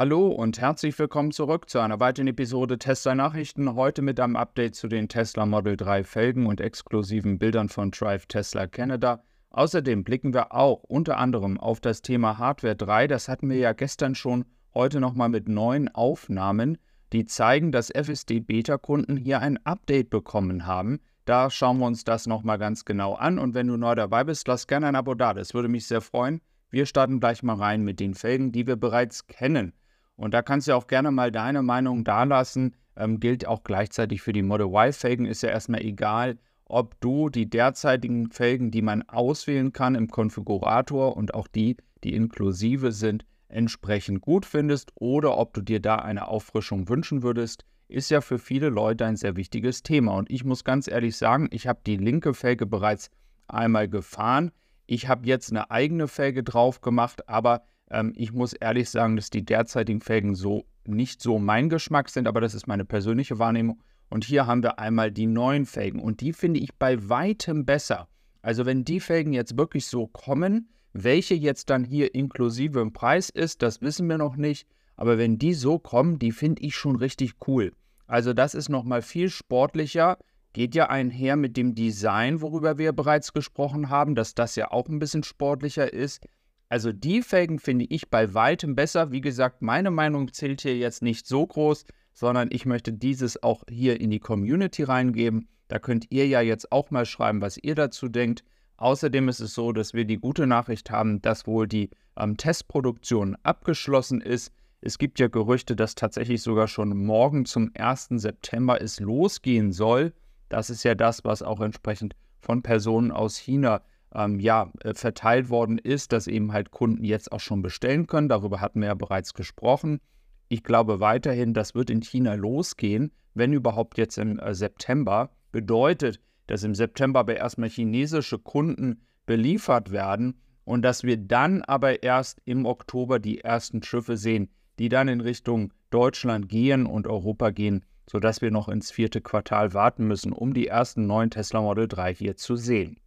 Hallo und herzlich willkommen zurück zu einer weiteren Episode Tesla Nachrichten. Heute mit einem Update zu den Tesla Model 3 Felgen und exklusiven Bildern von Drive Tesla Canada. Außerdem blicken wir auch unter anderem auf das Thema Hardware 3. Das hatten wir ja gestern schon, heute nochmal mit neuen Aufnahmen, die zeigen, dass FSD-Beta-Kunden hier ein Update bekommen haben. Da schauen wir uns das nochmal ganz genau an. Und wenn du neu dabei bist, lass gerne ein Abo da. Das würde mich sehr freuen. Wir starten gleich mal rein mit den Felgen, die wir bereits kennen. Und da kannst du auch gerne mal deine Meinung dalassen. Ähm, gilt auch gleichzeitig für die Model Y-Felgen. Ist ja erstmal egal, ob du die derzeitigen Felgen, die man auswählen kann im Konfigurator und auch die, die inklusive sind, entsprechend gut findest oder ob du dir da eine Auffrischung wünschen würdest, ist ja für viele Leute ein sehr wichtiges Thema. Und ich muss ganz ehrlich sagen, ich habe die linke Felge bereits einmal gefahren. Ich habe jetzt eine eigene Felge drauf gemacht, aber ähm, ich muss ehrlich sagen, dass die derzeitigen Felgen so nicht so mein Geschmack sind, aber das ist meine persönliche Wahrnehmung. Und hier haben wir einmal die neuen Felgen und die finde ich bei weitem besser. Also wenn die Felgen jetzt wirklich so kommen, welche jetzt dann hier inklusive im Preis ist, das wissen wir noch nicht. Aber wenn die so kommen, die finde ich schon richtig cool. Also das ist nochmal viel sportlicher, geht ja einher mit dem Design, worüber wir bereits gesprochen haben, dass das ja auch ein bisschen sportlicher ist. Also die Felgen finde ich bei weitem besser. Wie gesagt, meine Meinung zählt hier jetzt nicht so groß, sondern ich möchte dieses auch hier in die Community reingeben. Da könnt ihr ja jetzt auch mal schreiben, was ihr dazu denkt. Außerdem ist es so, dass wir die gute Nachricht haben, dass wohl die ähm, Testproduktion abgeschlossen ist. Es gibt ja Gerüchte, dass tatsächlich sogar schon morgen zum 1. September es losgehen soll. Das ist ja das, was auch entsprechend von Personen aus China ähm, ja, äh, verteilt worden ist, dass eben halt Kunden jetzt auch schon bestellen können. Darüber hatten wir ja bereits gesprochen. Ich glaube weiterhin, das wird in China losgehen, wenn überhaupt jetzt im äh, September. Bedeutet, dass im September aber erstmal chinesische Kunden beliefert werden und dass wir dann aber erst im Oktober die ersten Schiffe sehen, die dann in Richtung Deutschland gehen und Europa gehen sodass wir noch ins vierte Quartal warten müssen, um die ersten neuen Tesla Model 3 hier zu sehen.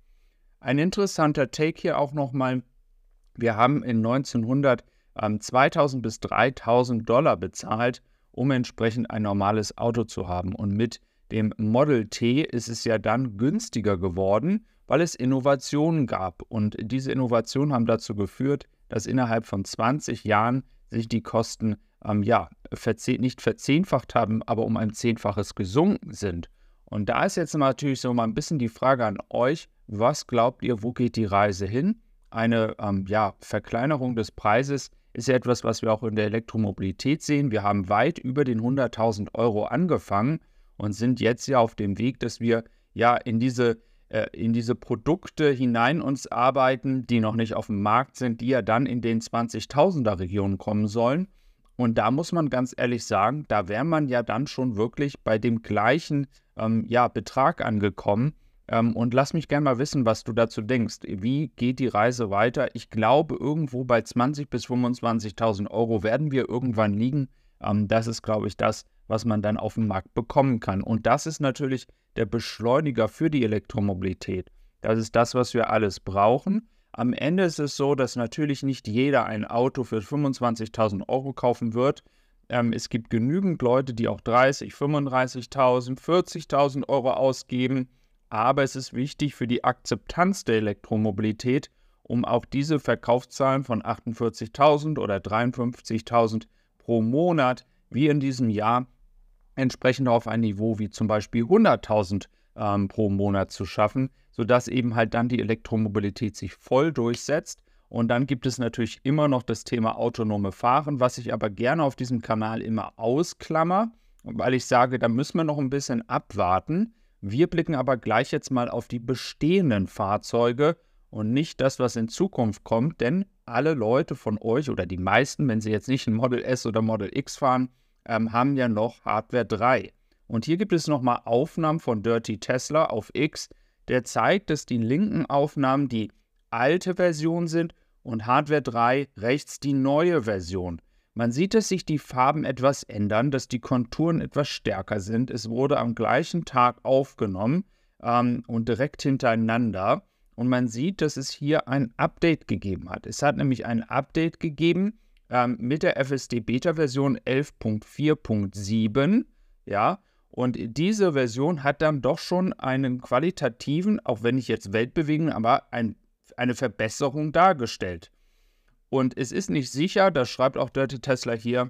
Ein interessanter Take hier auch nochmal. Wir haben in 1900 ähm, 2000 bis 3000 Dollar bezahlt, um entsprechend ein normales Auto zu haben. Und mit dem Model T ist es ja dann günstiger geworden, weil es Innovationen gab. Und diese Innovationen haben dazu geführt, dass innerhalb von 20 Jahren sich die Kosten ähm, ja, verzehn nicht verzehnfacht haben, aber um ein Zehnfaches gesunken sind. Und da ist jetzt natürlich so mal ein bisschen die Frage an euch, was glaubt ihr, wo geht die Reise hin? Eine ähm, ja, Verkleinerung des Preises ist ja etwas, was wir auch in der Elektromobilität sehen. Wir haben weit über den 100.000 Euro angefangen und sind jetzt ja auf dem Weg, dass wir ja in diese, äh, in diese Produkte hinein uns arbeiten, die noch nicht auf dem Markt sind, die ja dann in den 20.000er Regionen kommen sollen. Und da muss man ganz ehrlich sagen, da wäre man ja dann schon wirklich bei dem gleichen ähm, ja, Betrag angekommen. Ähm, und lass mich gerne mal wissen, was du dazu denkst. Wie geht die Reise weiter? Ich glaube, irgendwo bei 20.000 bis 25.000 Euro werden wir irgendwann liegen. Ähm, das ist, glaube ich, das, was man dann auf dem Markt bekommen kann. Und das ist natürlich der Beschleuniger für die Elektromobilität. Das ist das, was wir alles brauchen. Am Ende ist es so, dass natürlich nicht jeder ein Auto für 25.000 Euro kaufen wird. Ähm, es gibt genügend Leute, die auch 30, 35.000, 40.000 Euro ausgeben. Aber es ist wichtig für die Akzeptanz der Elektromobilität, um auch diese Verkaufszahlen von 48.000 oder 53.000 pro Monat wie in diesem Jahr entsprechend auf ein Niveau wie zum Beispiel 100.000 ähm, pro Monat zu schaffen, sodass eben halt dann die Elektromobilität sich voll durchsetzt. Und dann gibt es natürlich immer noch das Thema autonome Fahren, was ich aber gerne auf diesem Kanal immer ausklammer, weil ich sage, da müssen wir noch ein bisschen abwarten. Wir blicken aber gleich jetzt mal auf die bestehenden Fahrzeuge und nicht das, was in Zukunft kommt, denn alle Leute von euch oder die meisten, wenn sie jetzt nicht ein Model S oder Model X fahren, ähm, haben ja noch Hardware 3. Und hier gibt es nochmal Aufnahmen von Dirty Tesla auf X, der zeigt, dass die linken Aufnahmen die alte Version sind und Hardware 3 rechts die neue Version. Man sieht, dass sich die Farben etwas ändern, dass die Konturen etwas stärker sind. Es wurde am gleichen Tag aufgenommen ähm, und direkt hintereinander. Und man sieht, dass es hier ein Update gegeben hat. Es hat nämlich ein Update gegeben ähm, mit der FSD-Beta-Version 11.4.7. Ja, und diese Version hat dann doch schon einen qualitativen, auch wenn nicht jetzt weltbewegenden, aber ein, eine Verbesserung dargestellt. Und es ist nicht sicher, das schreibt auch Dirty Tesla hier,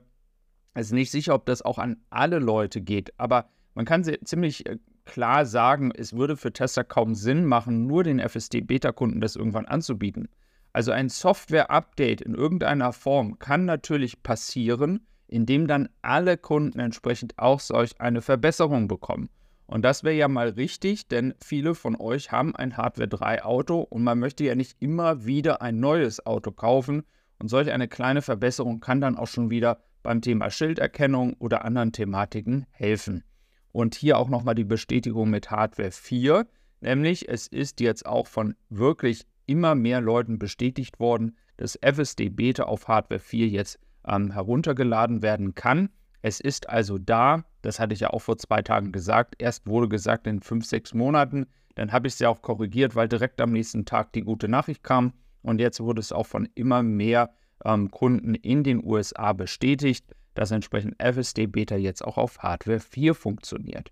es ist nicht sicher, ob das auch an alle Leute geht, aber man kann ziemlich äh, klar sagen, es würde für Tesla kaum Sinn machen, nur den FSD-Beta-Kunden das irgendwann anzubieten. Also ein Software-Update in irgendeiner Form kann natürlich passieren, indem dann alle Kunden entsprechend auch solch eine Verbesserung bekommen. Und das wäre ja mal richtig, denn viele von euch haben ein Hardware 3 Auto und man möchte ja nicht immer wieder ein neues Auto kaufen. Und solch eine kleine Verbesserung kann dann auch schon wieder beim Thema Schilderkennung oder anderen Thematiken helfen. Und hier auch nochmal die Bestätigung mit Hardware 4, nämlich es ist jetzt auch von wirklich immer mehr Leuten bestätigt worden, dass FSD Beta auf Hardware 4 jetzt ähm, heruntergeladen werden kann. Es ist also da, das hatte ich ja auch vor zwei Tagen gesagt. Erst wurde gesagt in fünf, sechs Monaten, dann habe ich es ja auch korrigiert, weil direkt am nächsten Tag die gute Nachricht kam. Und jetzt wurde es auch von immer mehr ähm, Kunden in den USA bestätigt, dass entsprechend FSD Beta jetzt auch auf Hardware 4 funktioniert.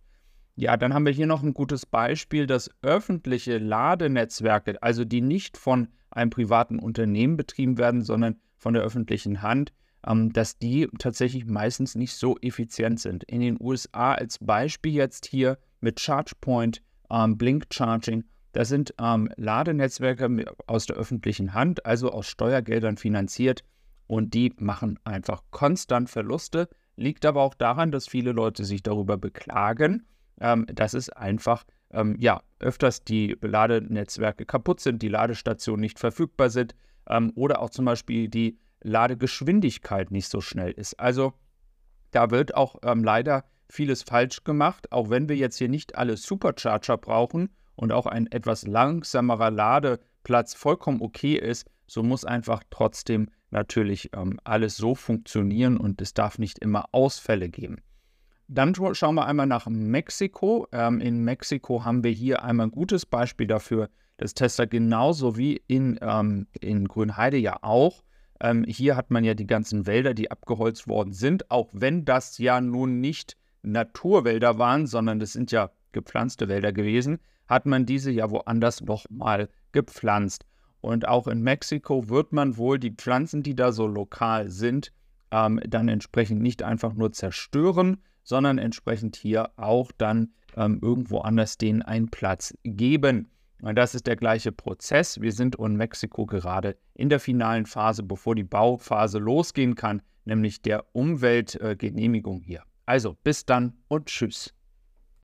Ja, dann haben wir hier noch ein gutes Beispiel, dass öffentliche Ladenetzwerke, also die nicht von einem privaten Unternehmen betrieben werden, sondern von der öffentlichen Hand, dass die tatsächlich meistens nicht so effizient sind. In den USA als Beispiel jetzt hier mit ChargePoint, ähm, Blink Charging, das sind ähm, Ladenetzwerke aus der öffentlichen Hand, also aus Steuergeldern finanziert und die machen einfach konstant Verluste. Liegt aber auch daran, dass viele Leute sich darüber beklagen, ähm, dass es einfach ähm, ja, öfters die Ladenetzwerke kaputt sind, die Ladestationen nicht verfügbar sind ähm, oder auch zum Beispiel die Ladegeschwindigkeit nicht so schnell ist. Also da wird auch ähm, leider vieles falsch gemacht, auch wenn wir jetzt hier nicht alle Supercharger brauchen und auch ein etwas langsamerer Ladeplatz vollkommen okay ist, so muss einfach trotzdem natürlich ähm, alles so funktionieren und es darf nicht immer Ausfälle geben. Dann schauen wir einmal nach Mexiko. Ähm, in Mexiko haben wir hier einmal ein gutes Beispiel dafür, dass Tesla genauso wie in, ähm, in Grünheide ja auch ähm, hier hat man ja die ganzen Wälder, die abgeholzt worden sind, auch wenn das ja nun nicht Naturwälder waren, sondern das sind ja gepflanzte Wälder gewesen, hat man diese ja woanders nochmal gepflanzt. Und auch in Mexiko wird man wohl die Pflanzen, die da so lokal sind, ähm, dann entsprechend nicht einfach nur zerstören, sondern entsprechend hier auch dann ähm, irgendwo anders denen einen Platz geben. Und das ist der gleiche Prozess. Wir sind in Mexiko gerade in der finalen Phase, bevor die Bauphase losgehen kann, nämlich der Umweltgenehmigung hier. Also bis dann und tschüss.